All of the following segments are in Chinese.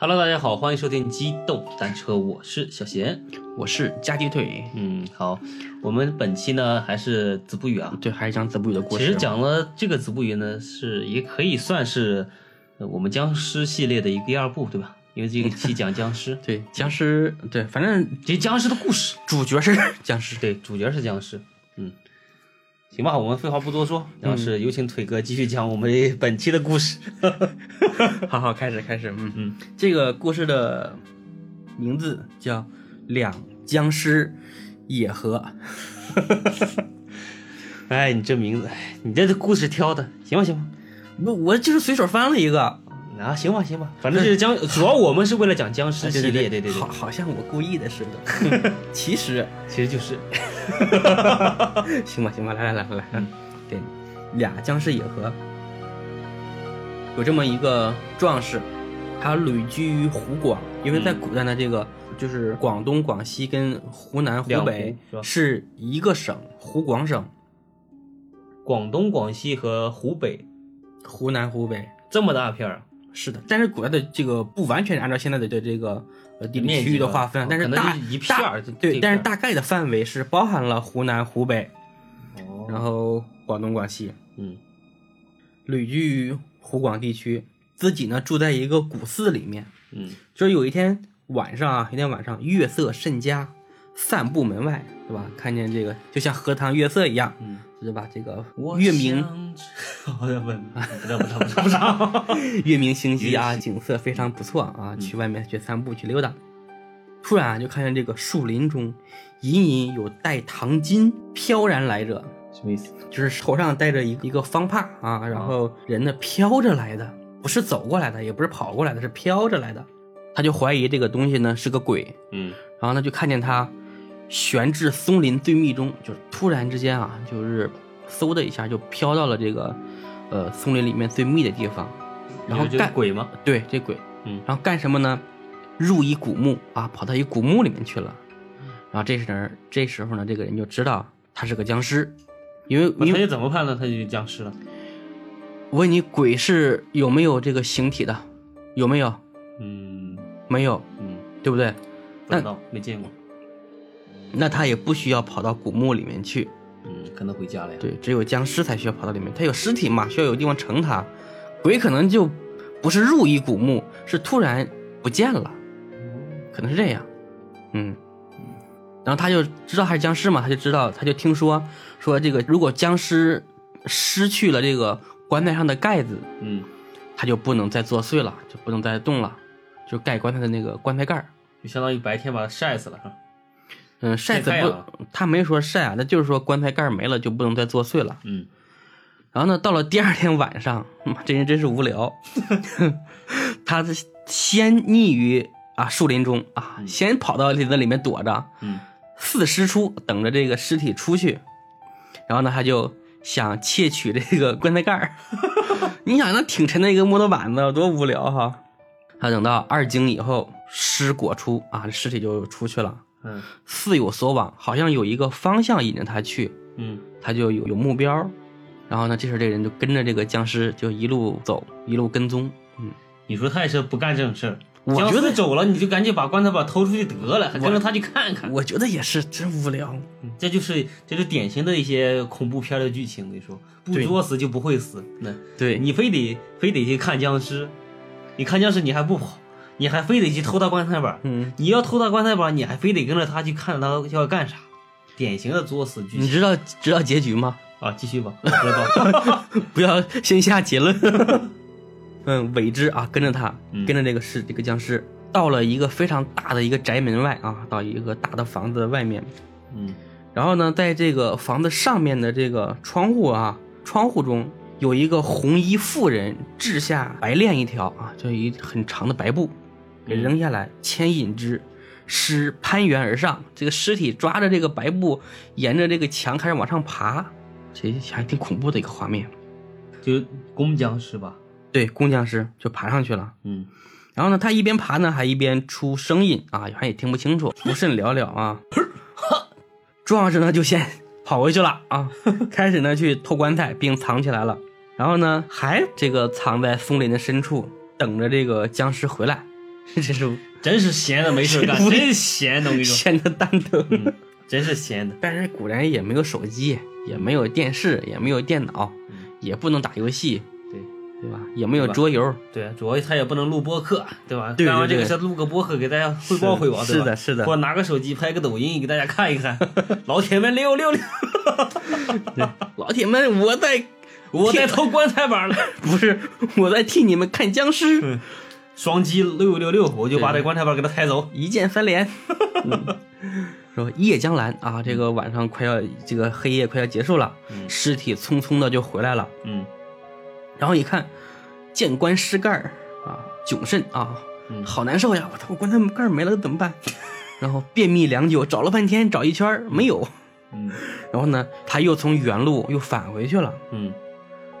Hello，大家好，欢迎收听机动单车，我是小贤。我是加鸡腿，嗯，好，我们本期呢还是子不语啊。对，还是讲子不语的故事。其实讲了这个子不语呢，是也可以算是呃我们僵尸系列的一个第二部，对吧？因为这个期讲僵尸，对僵尸，对，反正这僵尸的故事，主角是僵尸，对，主角是僵尸。嗯，行吧，我们废话不多说，然后是有请腿哥继续讲我们本期的故事。好好，开始开始，嗯嗯，这个故事的名字叫《两僵尸野合》。哎，你这名字，哎你这故事挑的行吧行吧？我，我就是随手翻了一个，啊，行吧行吧，反正就是僵，主要我们是为了讲僵尸系列，对对对，好，好像我故意的似的，其实其实就是，行吧行吧，来来来来来，对，俩僵尸野合，有这么一个壮士，他旅居于湖广，因为在古代呢，这个就是广东、广西跟湖南、湖北是一个省，湖广省，广东、广西和湖北。湖南、湖北。这么大片儿，是的，但是古代的这个不完全按照现在的这这个呃地理区域的划分，但是大就是一片儿对，但是大概的范围是包含了湖南、湖北，哦。然后广东、广西，嗯。旅居于湖广地区，自己呢住在一个古寺里面。嗯就是有一天晚上啊，有一天晚上月色甚佳，散步门外，对吧？看见这个就像荷塘月色一样，嗯，是吧？这个月明，我要问，不知道不知道不不 月明星稀啊，嗯景色非常不错啊，去外面去散步去溜达。突然啊，就看见这个树林中，隐隐有带糖巾飘然来者，什么意思？就是头上戴着一个一个方帕啊，然后人呢飘着来的，不是走过来的，也不是跑过来的，是飘着来的。他就怀疑这个东西呢是个鬼，嗯然后呢就看见他悬至松林最密中，就是突然之间啊，就是嗖的一下就飘到了这个呃松林里面最密的地方，然后干鬼吗？对这鬼，嗯然后干什么呢？入一古墓啊，跑到一古墓里面去了。然后这时呢，这时候呢，这个人就知道他是个僵尸，因为你他怎么判断他就僵尸了？我问你，鬼是有没有这个形体的？有没有？嗯没有，嗯，对不对？不知道没见过，那他也不需要跑到古墓里面去。嗯，可能回家了呀。对，只有僵尸才需要跑到里面，他有尸体嘛，需要有地方盛他。鬼可能就不是入一古墓，是突然不见了，可能是这样。嗯，然后他就知道他是僵尸嘛，他就知道，他就听说说这个，如果僵尸失去了这个棺材上的盖子，嗯，他就不能再作祟了，就不能再动了，就盖棺材的那个棺材盖儿。就相当于白天把他晒死了，是吧？嗯，晒死不，他没说晒啊，那就是说棺材盖没了就不能再作祟了。嗯然后呢，到了第二天晚上，妈这人真是无聊，他是先匿于啊树林中啊，先跑到林子里面躲着，嗯四尸出，等着这个尸体出去。然后呢，他就想窃取这个棺材盖儿。你想，那挺沉的一个木头板子，多无聊哈。他等到二更以后，尸果出啊，这尸体就出去了，嗯似有所往，好像有一个方向引着他去。嗯他就有有目标，然后呢，这时候这个人就跟着这个僵尸就一路走，一路跟踪。嗯，你说他也是不干这种事儿。我觉得走了，你就赶紧把棺材板偷出去得了，还跟着他去看看。我觉得也是真无聊。嗯这就是这是典型的一些恐怖片的剧情。你说不作死就不会死，那对你非得非得去看僵尸，你看僵尸你还不跑，你还非得去偷他棺材板。嗯，你要偷他棺材板，你还非得跟着他去看他要干啥，典型的作死剧情你知道知道结局吗？啊！继续吧，我知道。不要先下结论。嗯，尾之啊，跟着他，嗯跟着这个是这个僵尸，到了一个非常大的一个宅门外啊，到一个大的房子外面，嗯然后呢，在这个房子上面的这个窗户啊，窗户中有一个红衣妇人掷下白链一条啊，就一很长的白布，给扔下来，牵引之，尸攀援而上，这个尸体抓着这个白布，沿着这个墙开始往上爬，这还挺恐怖的一个画面。就公僵尸吧。对，工僵尸就爬上去了。嗯然后呢，他一边爬呢，还一边出声音啊，好像也听不清楚，不甚了了啊。壮士呢就先跑回去了啊，开始呢去偷棺材，并藏起来了。然后呢，还这个藏在松林的深处，等着这个僵尸回来。这是真是闲的没事干，不 真闲的，我跟你说，闲的蛋疼。嗯，真是闲的。但是古人也没有手机，也没有电视，也没有电脑，嗯也不能打游戏，对对吧？也没有桌游。对啊，主要他也不能录播客，对吧？对对干完这个对事录个播客给大家汇报汇报，是？的是的或者拿个手机拍个抖音给大家看一看，老铁们六六六，老铁们，我在我在偷棺材板了。不是我在替你们看僵尸，双击六六六，我就把这棺材板给他抬走。一键三连。嗯说夜将阑啊，这个晚上快要这个黑夜快要结束了，嗯尸体匆匆的就回来了。嗯然后一看，见棺尸盖儿啊，窘甚啊，嗯好难受呀！我操，我棺材盖儿没了怎么办？然后便秘良久，找了半天，找一圈没有。嗯然后呢，他又从原路又返回去了。嗯，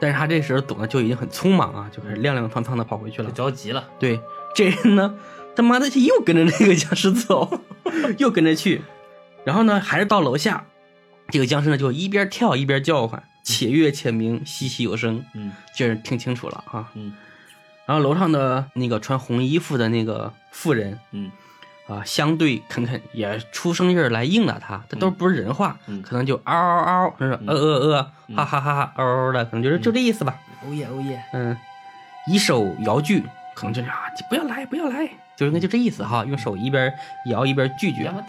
但是他这时候走的就已经很匆忙啊，就开始踉踉跄跄的跑回去了。着急了。对，这人呢，他妈的又跟着那个僵尸走，又跟着去，然后呢，还是到楼下，这个僵尸呢就一边跳一边叫唤，且乐且鸣，淅淅有声，嗯这人听清楚了啊。嗯然后楼上的那个穿红衣服的那个妇人嗯啊，相对肯肯，也出声音儿来应了他，这都不是人话，嗯可能就嗷嗷嗷，或者呃呃呃，哈哈哈哈，嗷嗷的，可能就是就这意思吧。哦耶哦耶。嗯，一手摇锯，可能就是啊，不要来，不要来，就应该就这意思哈，用手一边摇一边拒绝。啊，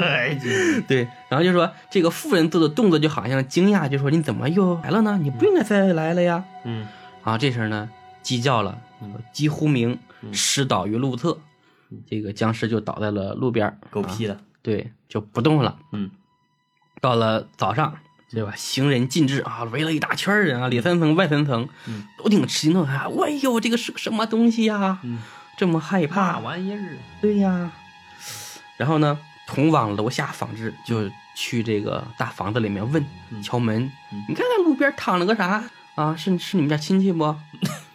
哎这对，然后就说这个妇人做的动作就好像惊讶，就说你怎么又来了呢？你不应该再来了呀。嗯啊，这时候呢，鸡叫了，鸡呼鸣，嗯尸倒于路侧，这个僵尸就倒在了路边狗屁的。对，就不动了。嗯到了早上，对吧？行人尽至啊，围了一大圈人啊，里三层外三层，嗯都挺吃惊的啊！哎呦，这个是个什么东西呀？嗯，这么害怕？玩意儿？对呀。然后呢，同往楼下访之，就去这个大房子里面问，嗯敲门。嗯你看看路边躺了个啥啊？是是你们家亲戚不？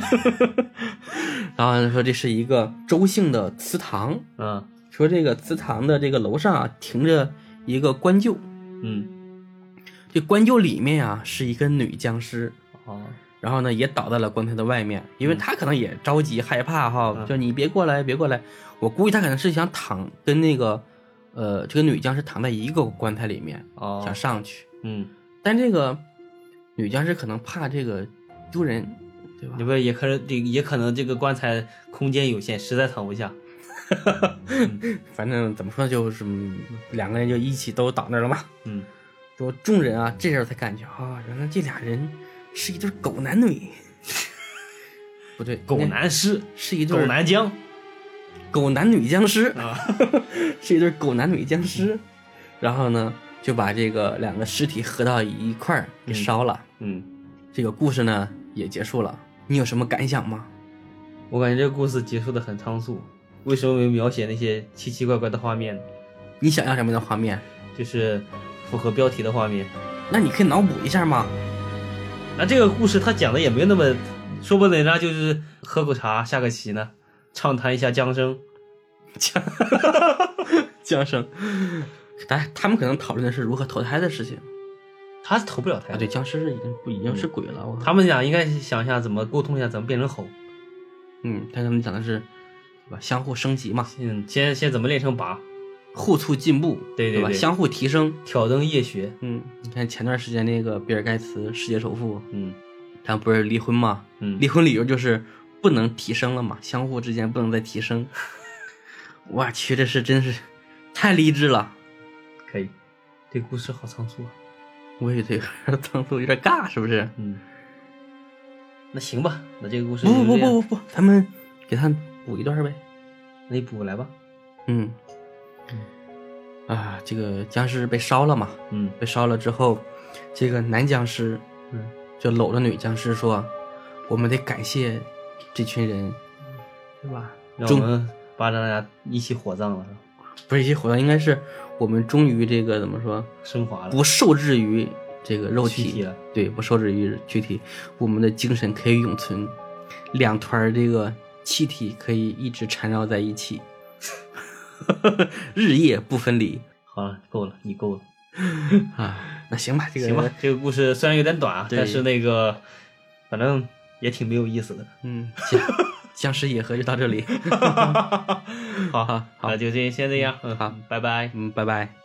然后说这是一个周姓的祠堂，嗯。说这个祠堂的这个楼上啊停着一个棺柩，嗯。这棺柩里面啊是一个女僵尸，哦。然后呢也倒在了棺材的外面，因为她可能也着急害怕哈，嗯。就你别过来别过来，我估计她可能是想躺跟那个呃这个女僵尸躺在一个棺材里面，哦。想上去，嗯，但这个女僵尸可能怕这个丢人，对吧你？不也可能这也可能这个棺材空间有限，实在躺不下。反正怎么说，就是嗯两个人就一起都倒那儿了嘛。嗯说众人啊，这时候才感觉啊，原来这俩人是一对狗男女。不对，狗男尸，是一对狗男僵狗男女僵尸，啊。是一对狗男女僵尸。然后呢，就把这个两个尸体合到一块儿给烧了。嗯，这个故事呢也结束了。你有什么感想吗？我感觉这个故事结束的很仓促。为什么没描写那些奇奇怪怪的画面呢？你想要什么样的画面？就是符合标题的画面。那你可以脑补一下吗。那这个故事他讲的也没有那么，说不定人家就是喝口茶下个棋呢，畅谈一下江生。江江生，但他们可能讨论的是如何投胎的事情他投不了胎啊。对，僵尸已经不已经是鬼了。我他们俩应该想一下怎么沟通一下，怎么变成猴。嗯，但他们讲的是，对吧？相互升级嘛，嗯，先先怎么练成拔，互促进步，吧？对对对相互提升。挑灯夜学。嗯，你看前段时间那个比尔盖茨世界首富，嗯他不是离婚嘛？嗯离婚理由就是不能提升了嘛，相互之间不能再提升。我去，这是真是太励志了。可以。这故事好仓促啊。我也这 个仓促有点尬，是不是？嗯，那行吧，那这个故事不不不不不不，咱们给他补一段呗。那你补来吧。嗯，啊，这个僵尸被烧了嘛，嗯被烧了之后，这个男僵尸嗯就搂着女僵尸说：“我们得感谢这群人，对吧？终让我们把大家一起火葬了？不是一些火葬，应该是我们终于这个怎么说，升华了。不受制于这个肉体对，不受制于躯体，我们的精神可以永存，两团儿这个气体可以一直缠绕在一起，日夜不分离好了，够了，你够了。啊。那行吧，这个行吧，这个故事虽然有点短啊，但是那个反正也挺没有意思的。嗯，行僵尸野合就到这里。好好好那就这先这样，嗯好，拜拜。嗯，拜拜。